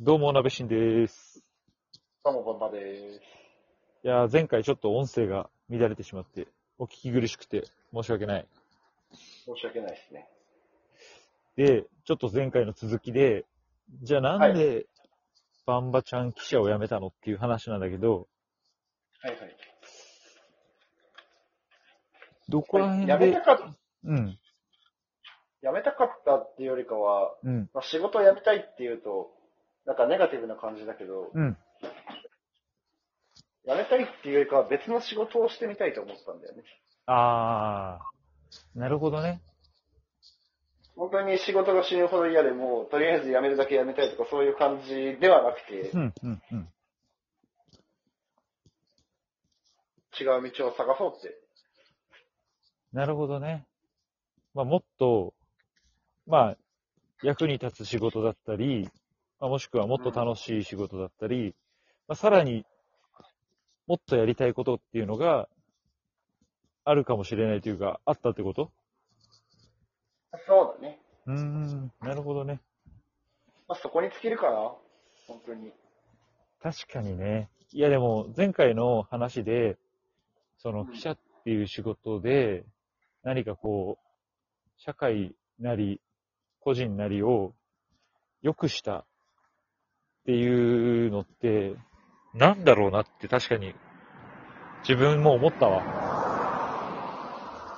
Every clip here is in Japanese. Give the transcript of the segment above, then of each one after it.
どうも、なべしんです。どうも、バンバです。いやー、前回ちょっと音声が乱れてしまって、お聞き苦しくて申し訳ない。申し訳ないですね。で、ちょっと前回の続きで、じゃあなんで、バンバちゃん記者を辞めたのっていう話なんだけど、はいはい。どこら辺で、やめたかっうん、やめたかったっていうよりかは、うん、まあ、仕事を辞めたいっていうと、なんかネガティブな感じだけど、うん。辞めたいっていうよりかは別の仕事をしてみたいと思ったんだよね。あー、なるほどね。本当に仕事が死ぬほど嫌でもう、とりあえず辞めるだけ辞めたいとかそういう感じではなくてう、ん、うん、うん。違う道を探そうって。なるほどね。まあ、もっと、まあ、役に立つ仕事だったり、まあ、もしくはもっと楽しい仕事だったり、まあ、さらにもっとやりたいことっていうのがあるかもしれないというか、あったってこと？そうだね。うーん、なるほどね。まあ、そこに尽きるかな。本当に。確かにね。いやでも、前回の話で、そのうん記者っていう仕事で、何かこう、社会なり、個人なりを良くしたっていうのって、なんだろうなって確かに、自分も思ったわ。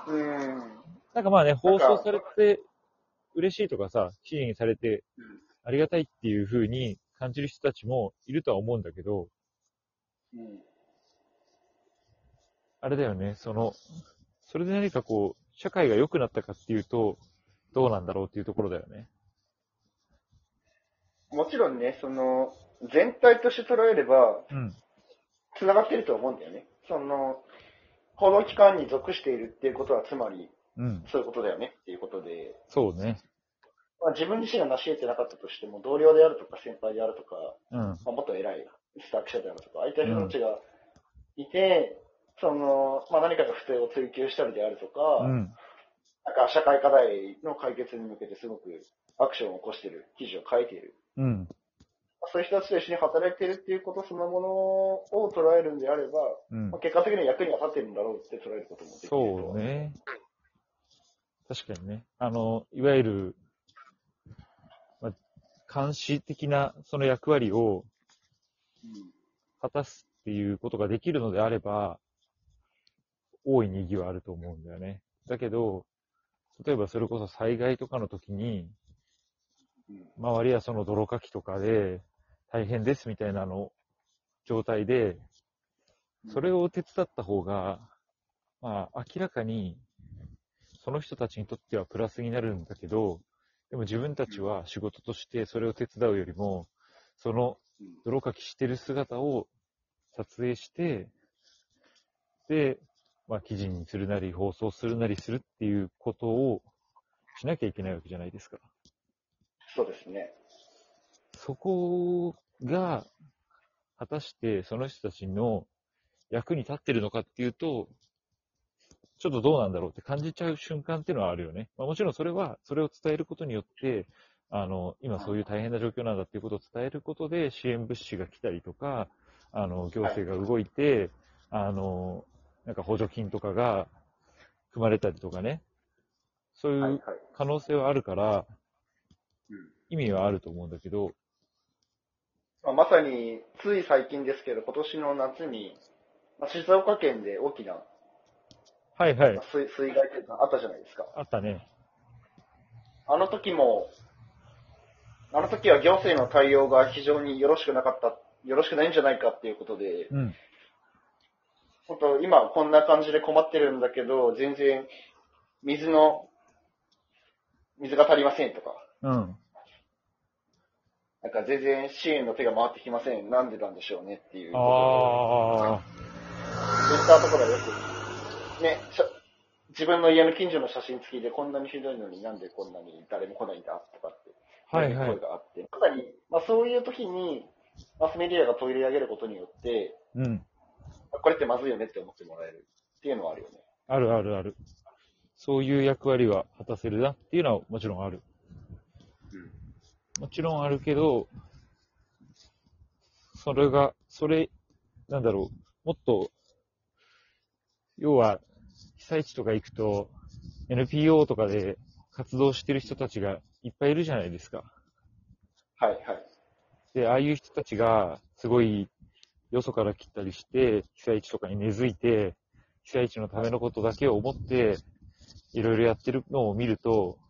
うーん。なんかまあね、放送されて嬉しいとかさ、記事にされてありがたいっていう風に感じる人たちもいるとは思うんだけど、うん。あれだよね、その、それで何かこう、社会が良くなったかっていうと、どうなんだろうっていうところだよね。もちろんね、その、全体として捉えれば、うん。繋がってると思うんだよね。その、報道機関に属しているっていうことは、つまり、うん。そういうことだよねっていうことで、そうね。まあ、自分自身が成し得てなかったとしても、同僚であるとか先輩であるとか、うん。まあ、もっと偉いスター記者であるとか、ああいった人たちがいて、その、まあ、何かが不正を追求したりであるとか、うん。なんか社会課題の解決に向けてすごくアクションを起こしている記事を書いている。うん。そういう人たちと一緒に働いているっていうことそのものを捉えるんであれば、うんまあ、。結果的には役には立ってるんだろうって捉えることもできると。そうね。確かにね。あの、いわゆる、まあ、監視的なその役割をうん。果たすっていうことができるのであれば、大いに意義はあると思うんだよね。だけど、例えばそれこそ災害とかの時に、うん周りはその泥かきとかで大変ですみたいなの状態で、それを手伝った方が、まあ明らかにその人たちにとってはプラスになるんだけど、でも自分たちは仕事としてそれを手伝うよりも、そのうん。泥かきしてる姿を撮影して、で、まあ記事にするなり放送するなりするっていうことをしなきゃいけないわけじゃないですか。そうですね。そこが、果たしてその人たちの役に立ってるのかっていうと、ちょっとどうなんだろうって感じちゃう瞬間っていうのはあるよね。まあ、もちろんそれは、それを伝えることによって、あの、今そういう大変な状況なんだっていうことを伝えることで支援物資が来たりとか、あの、行政が動いて、あの、なんか補助金とかが組まれたりとかね。そういはいうはい。可能性はあるから、うん意味はあると思うんだけど、まあ、まさに、つい最近ですけど、今年の夏に、まあ、静岡県で大きなはいはいまあ。水水害というかあったじゃないですか。あったね。あの時も、あの時は行政の対応が非常によろしくなかった、よろしくないんじゃないかっていうことで、うん。本当今こんな感じで困ってるんだけど、全然水の、水が足りませんとか、うん。なんか全然支援の手が回ってきません。なんでなんでしょうねっていうああ。で、そういったところはよく、ね、自分の家の近所の写真付きでこんなにひどいのになんでこんなに誰も来ないんだとかって、はいはい声。があって、まさに、まあそういう時に、マスメディアが取り上げることによって、うん。これってまずいよねって思ってもらえるっていうのはあるよね。あるあるある。そういう役割は果たせるなっていうのはもちろんある。もちろんあるけど、それが、それ、なんだろう、もっと、要は、被災地とか行くと、NPO とかで活動してる人たちがいっぱいいるじゃないですか。はいはい。で、ああいう人たちが、すごい、よそから来たりして、被災地とかに根付いて、被災地のためのことだけを思って、いろいろやってるのを見ると、はい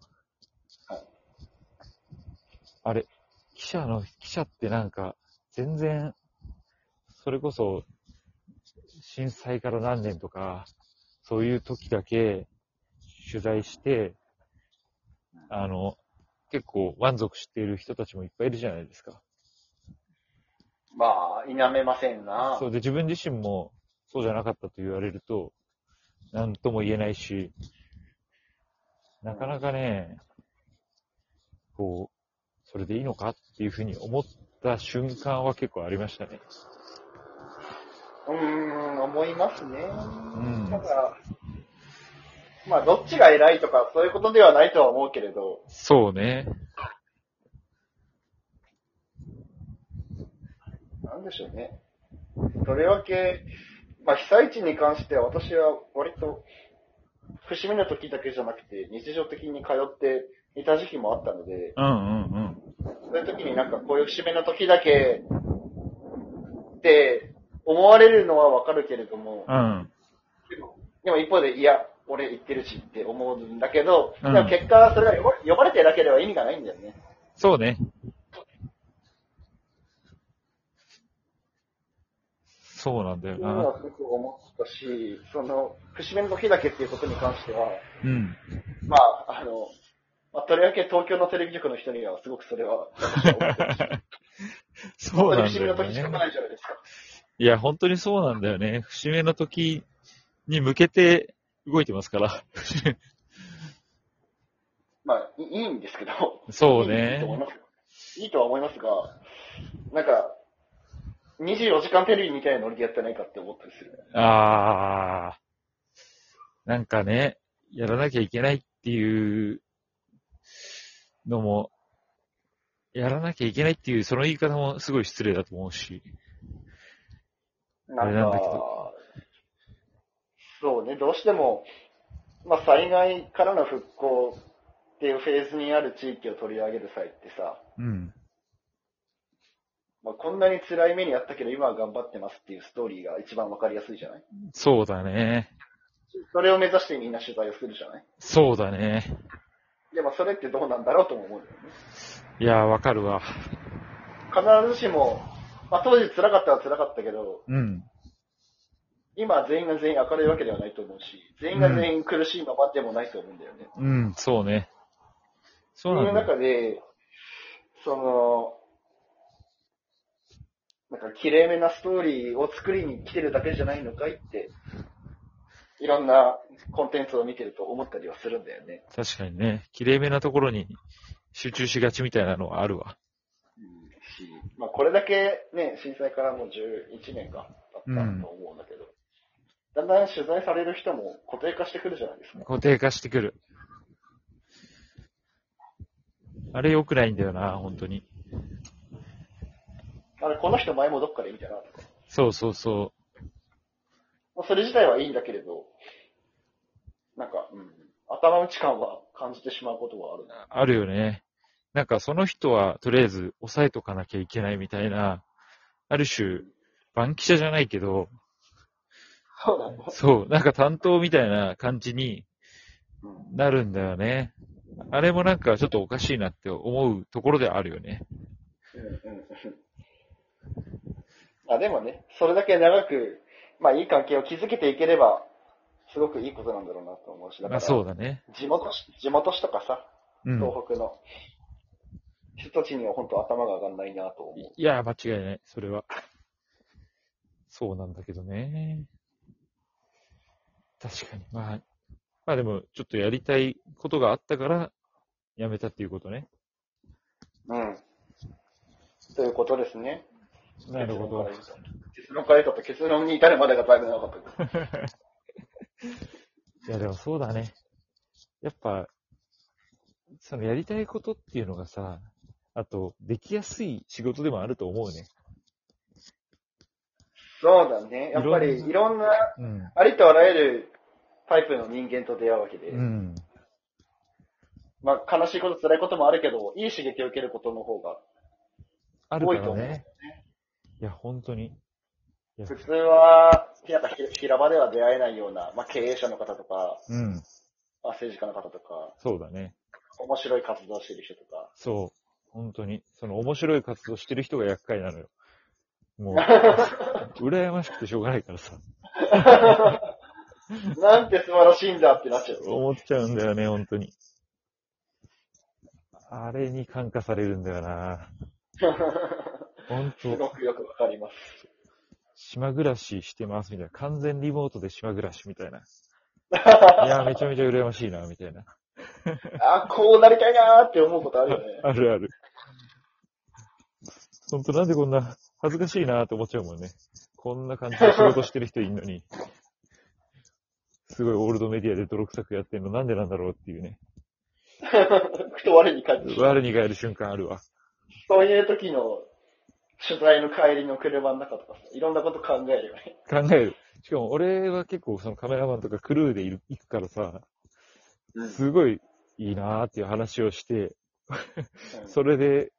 あれ、記者の、記者ってなんか、全然、それこそ、震災から何年とか、そういう時だけ取材して、あの、結構満足している人たちもいっぱいいるじゃないですか。まあ、否めませんな。そうで、自分自身もそうじゃなかったと言われると、なんとも言えないし、なかなかね、こう、それでいいのかっていうふうに思った瞬間は結構ありましたね。うーん、思いますね。んただ、まあ、どっちが偉いとか、そういうことではないとは思うけれど、そうね。なんでしょうね。とりわけ、まあ、被災地に関しては私は割と、節目の時だけじゃなくて、日常的に通っていた時期もあったので、うんうんうん。そういう時になんかこういう節目の時だけって思われるのはわかるけれども、うん。でもでも一方で、いや、俺行ってるしって思うんだけど、うんでも結果それが呼ば呼ばれてなければ意味がないんだよね。そうね。そうなんだよな。っていうのはすごく思ったし、その、節目の時だけっていうことに関しては、うん。まあ、あの、まあ、とりわけ東京のテレビ局の人にはすごくそれは、そうなんだよに節目の時しかね。ないじゃないですか。いや、本当にそうなんだよね。節目の時に向けて動いてますから。まあ、いいいんですけど。そういいと思いね。ます。いいとは思いますが、なんか、24時間テレビみたいなノリでやってないかって思ったりする。あー。なんかね、やらなきゃいけないっていうのも、やらなきゃいけないっていう、その言い方もすごい失礼だと思うし。なんかど、そうね、どうしても、まあ、災害からの復興っていうフェーズにある地域を取り上げる際ってさ、うん。まあ、こんなに辛い目にあったけど今は頑張ってますっていうストーリーが一番わかりやすいじゃない？そうだね。それを目指してみんな取材をするじゃない？そうだね。でもそれってどうなんだろうとも思うんだよね。いやー、わかるわ。必ずしも、まあ、当時辛かったは辛かったけど、うん。今全員が全員明るいわけではないと思うし、全員が全員苦しいままでもないと思うんだよね。うん、そうね。そうそういうなんだよ。中で、その、なんか綺麗めなストーリーを作りに来てるだけじゃないのかいって、いろんなコンテンツを見てると思ったりはするんだよね。確かにね、綺麗めなところに集中しがちみたいなのはあるわ。うんし、まあこれだけね、震災からもう11年か経ったと思うんだけど、だんだん取材される人も固定化してくるじゃないですか。固定化してくる。あれ良くないんだよな、本当に。あれ、この人前もどっかで見たなとか。そうそうそまあそれ自体はいいんだけれど、なんか、うん、頭打ち感は感じてしまうことはある。あるよね。なんかその人はとりあえず抑えとかなきゃいけないみたいな、ある種、番記者じゃないけど、そうなんだ。そう、なんか担当みたいな感じにうんなるんだよね。あれもなんかちょっとおかしいなって思うところではあるよね。うんうんうんあでもね、それだけ長く、まあいい関係を築けていければ、すごくいいことなんだろうなと思うし、だから、まあそうだね。地元紙、地元紙とかさ、うん。東北の人たちには本当頭が上がんないなと思う。いや、間違いない。それは。そうなんだけどね。確かに。まあ、まあでも、ちょっとやりたいことがあったから、やめたっていうことね。うん。ということですね。なるほど。結論から言うと。結論に至るまでがだいぶ長かった。いや、でもそうだね。やっぱ、そのやりたいことっていうのがさ、あと、できやすい仕事でもあると思うね。そうだね。やっぱりいろんなうん。ありとあらゆるタイプの人間と出会うわけで、うん。まあ悲しいこと辛いこともあるけど、いい刺激を受けることの方が多いと思う。ね。いや、本当に。普通は、なんかひ平場では出会えないような、まあ経営者の方とか、うん。まあ政治家の方とか、そうだね。面白い活動をしてる人とか、そう。本当に。その面白い活動してる人が厄介なのよ。もう、羨ましくてしょうがないからさ。なんて素晴らしいんだってなっちゃう。思っちゃうんだよね、本当に。あれに感化されるんだよな。本す当ごくよくわかります。島暮らししてますみたいな。完全リモートで島暮らしみたいな。いや、めちゃめちゃ羨ましいな、みたいな。あ、こうなりたいなーって思うことあるよね。あるある。本当なんでこんな恥ずかしいなって思っちゃうもんね。こんな感じで仕事してる人いんのに。すごいオールドメディアで泥臭くやってんのなんでなんだろうっていうね。ふと我に返ってしまう我に返る瞬間あるわ。そういう時の取材の帰りの車の中とかさ、いろんなこと考えるよね。考える。しかも俺は結構そのカメラマンとかクルーでいる行くからさ、すごいいいなーっていう話をして、うんそれで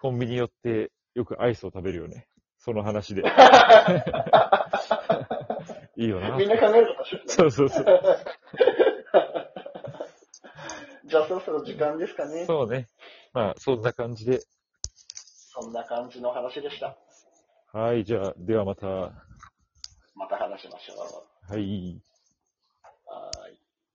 コンビニ寄ってよくアイスを食べるよね。その話で。いいよなみ。んな考えること一緒だそうそうそう。じゃあそろそろ時間ですかね。そうね。まあ、そんな感じで。そんな感じの話でした。はい、じゃあ、ではまた。また話しましょう。はい。